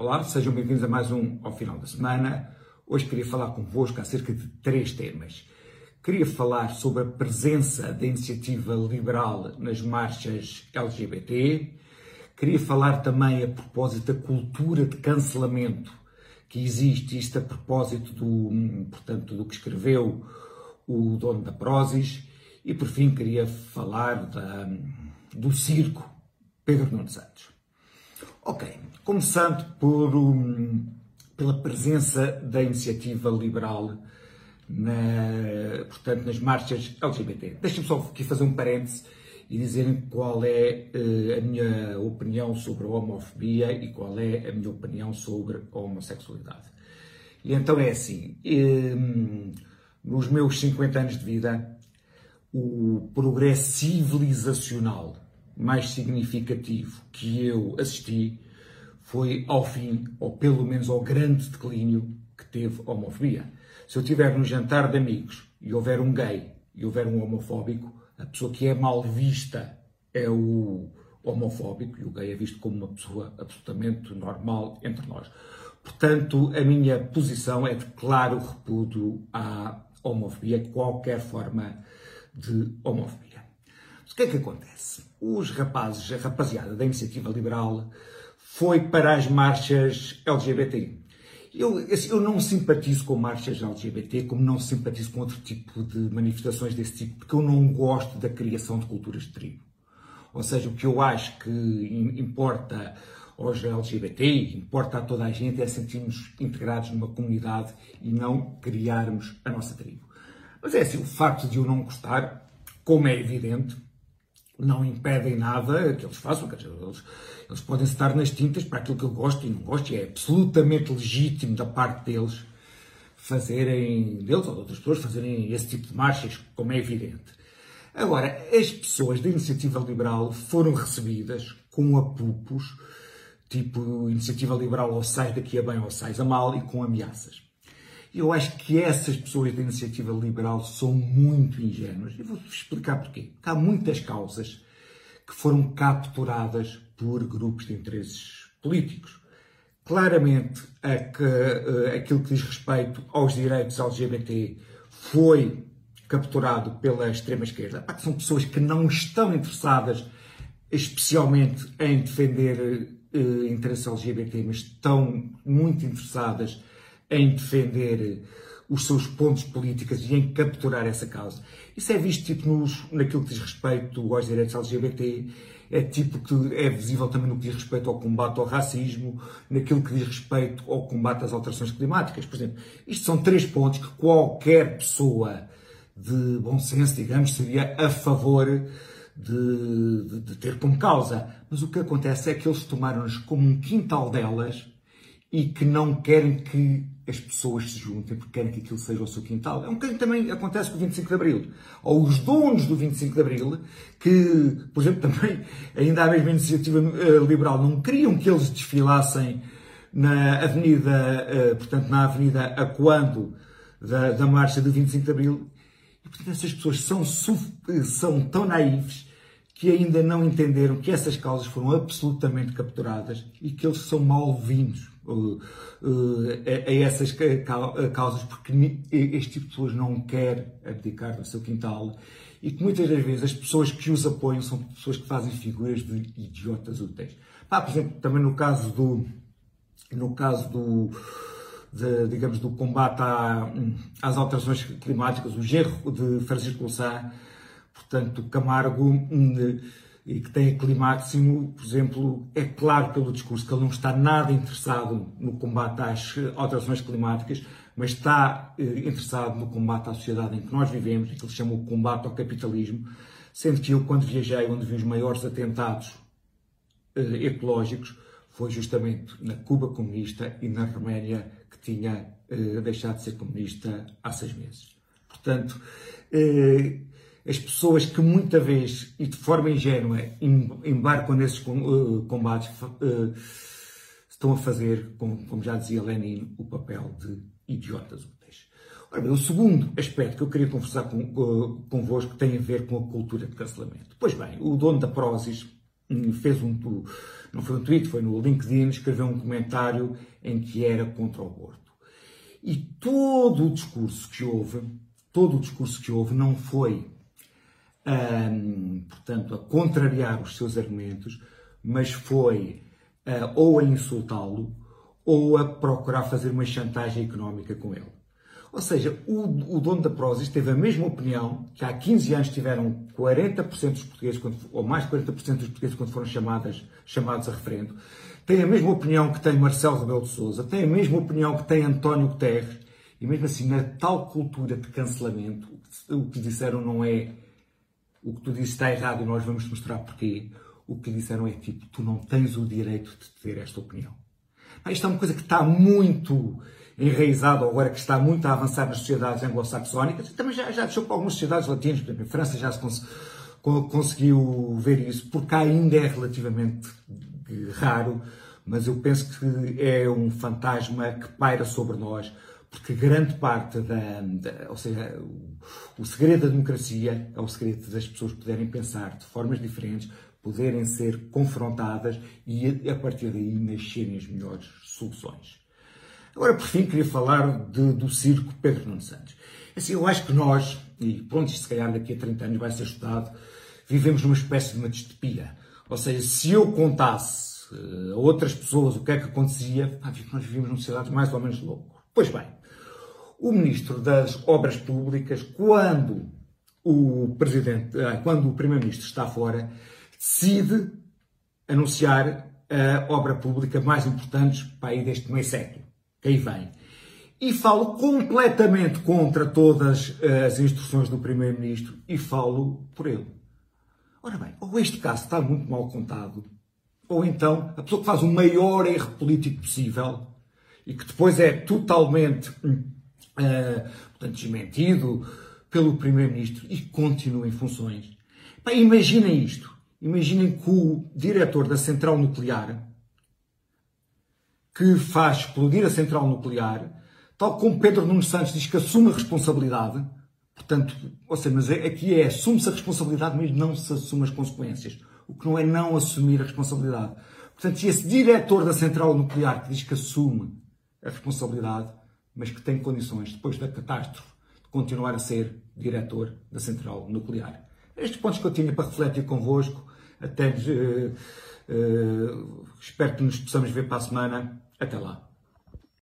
Olá, sejam bem-vindos a mais um ao final da semana. Hoje queria falar convosco acerca de três temas. Queria falar sobre a presença da iniciativa liberal nas marchas LGBT. Queria falar também a propósito da cultura de cancelamento que existe, isto a propósito do, portanto, do que escreveu o dono da Prozis. E por fim queria falar da, do circo Pedro Nuno Santos. Ok, começando por, um, pela presença da iniciativa liberal na, portanto, nas marchas LGBT. Deixem-me só aqui fazer um parêntese e dizerem qual é uh, a minha opinião sobre a homofobia e qual é a minha opinião sobre a homossexualidade. E então é assim, um, nos meus 50 anos de vida, o progresso civilizacional mais significativo que eu assisti foi ao fim, ou pelo menos ao grande declínio que teve a homofobia. Se eu estiver num jantar de amigos e houver um gay e houver um homofóbico, a pessoa que é mal vista é o homofóbico e o gay é visto como uma pessoa absolutamente normal entre nós. Portanto, a minha posição é de claro repúdio à homofobia, qualquer forma de homofobia. O que é que acontece? Os rapazes, a rapaziada da iniciativa liberal foi para as marchas LGBT. Eu, eu não simpatizo com marchas LGBT, como não simpatizo com outro tipo de manifestações desse tipo, porque eu não gosto da criação de culturas de tribo. Ou seja, o que eu acho que importa aos LGBT, importa a toda a gente, é sentirmos integrados numa comunidade e não criarmos a nossa tribo. Mas é assim, o facto de eu não gostar, como é evidente, não impedem nada que eles façam, dizer, eles, eles podem estar nas tintas para aquilo que eu gosto e não gosto, e é absolutamente legítimo da parte deles fazerem, deles ou de outras pessoas, fazerem esse tipo de marchas, como é evidente. Agora, as pessoas da iniciativa liberal foram recebidas com apupos, tipo iniciativa liberal ou sai daqui a bem ou sais a mal, e com ameaças. Eu acho que essas pessoas da iniciativa liberal são muito ingênuas. E vou-vos explicar porquê. Há muitas causas que foram capturadas por grupos de interesses políticos. Claramente, a que, uh, aquilo que diz respeito aos direitos LGBT foi capturado pela extrema-esquerda. São pessoas que não estão interessadas especialmente em defender uh, interesses LGBT, mas estão muito interessadas em defender os seus pontos políticos e em capturar essa causa. Isso é visto tipo nos, naquilo que diz respeito aos direitos LGBT, é tipo que é visível também no que diz respeito ao combate ao racismo, naquilo que diz respeito ao combate às alterações climáticas. Por exemplo, isto são três pontos que qualquer pessoa de bom senso, digamos, seria a favor de, de, de ter como causa. Mas o que acontece é que eles tomaram-nos como um quintal delas e que não querem que as pessoas se juntem porque querem que aquilo seja o seu quintal. É um bocadinho também acontece com o 25 de Abril. Ou os donos do 25 de Abril, que, por exemplo, também, ainda a mesma iniciativa eh, liberal, não queriam que eles desfilassem na avenida, eh, portanto, na avenida a quando da, da marcha do 25 de Abril. E, portanto, essas pessoas são, são tão naíves que ainda não entenderam que essas causas foram absolutamente capturadas e que eles são mal-vindos uh, a, a, essas causas, porque este tipo de pessoas não quer abdicar do seu quintal e que muitas das vezes as pessoas que os apoiam são pessoas que fazem figuras de idiotas úteis. Pá, por exemplo, também no caso do, no caso do, de, digamos, do combate à, às alterações climáticas, o gerro de Francisco Louçã, portanto, Camargo, hum, e que tem aquele máximo, por exemplo, é claro pelo discurso que ele não está nada interessado no combate às alterações climáticas, mas está eh, interessado no combate à sociedade em que nós vivemos, que ele chama o combate ao capitalismo, sendo que eu, quando viajei, onde vi os maiores atentados eh, ecológicos, foi justamente na Cuba comunista e na Roménia, que tinha eh, deixado de ser comunista há seis meses. Portanto, eh, as pessoas que muita vez e de forma ingênua embarcam nesses eh, combates eh, estão a fazer, como já dizia Lenin, o papel de idiotas úteis. Ora bem, o segundo aspecto que eu queria conversar com, convosco tem a ver com a cultura de cancelamento. Pois bem, o dono da Prozis fez um, não foi um tweet, foi no LinkedIn, escreveu um comentário em que era contra o aborto. E todo o discurso que houve, todo o discurso que houve não foi, portanto, a contrariar os seus argumentos, mas foi uh, ou a insultá-lo ou a procurar fazer uma chantagem económica com ele. Ou seja, o, o dono da Prozis teve a mesma opinião que há 15 anos tiveram 40% dos portugueses, ou mais de 40% dos portugueses quando foram chamadas, chamados a referendo, tem a mesma opinião que tem Marcelo Rebelo de Sousa, tem a mesma opinião que tem António Guterres, e mesmo assim, na tal cultura de cancelamento, o que disseram não é o que tu dizes está errado e nós vamos te mostrar porquê. O que disseram é tipo, tu não tens o direito de ter esta opinião. Ah, isto é uma coisa que está muito enraizado, agora que está muito a avançar nas sociedades anglo-saxónicas, e também já, já deixou para algumas sociedades latinas, por exemplo, em França já se cons conseguiu ver isso, porque ainda é relativamente raro, mas eu penso que é um fantasma que paira sobre nós, porque grande parte da, da ou seja, o, o, segredo da democracia é o segredo das pessoas poderem pensar de formas diferentes, poderem ser confrontadas e a partir daí nascerem as melhores soluções. Agora, por fim, queria falar de, do circo Pedro Nuno Santos. Assim, eu acho que nós, e pronto, isto se calhar daqui a 30 anos vai ser estudado, vivemos numa espécie de uma distopia. Ou seja, se eu contasse uh, a outras pessoas o que é que acontecia, nós vivíamos numa sociedade mais ou menos louco. Pois bem, o Ministro das Obras Públicas, quando o Presidente, uh, quando o Primeiro-Ministro está fora, decide anunciar a obra pública mais importante para aí deste meio século que aí vem. E falo completamente contra todas eh, as instruções do Primeiro-Ministro e falo por ele. Ora bem, ou este caso está muito mal contado, ou então a pessoa que faz o maior erro político possível e que depois é totalmente uh, portanto, desmentido pelo Primeiro-Ministro e continua em funções. Bem, imaginem isto. Imaginem que o diretor da central nuclear que faz explodir a central nuclear, tal como Pedro Nunes Santos diz que assume a responsabilidade, portanto, ou seja, mas é, aqui é assume-se a responsabilidade, mas não se assume as consequências. O que não é não assumir a responsabilidade. Portanto, esse diretor da central nuclear que diz que assume a responsabilidade, mas que tem condições, depois da catástrofe, de continuar a ser diretor da central nuclear. Estes pontos que eu tinha para refletir convosco, até uh, uh, espero que nos possamos ver para a semana. Até lá.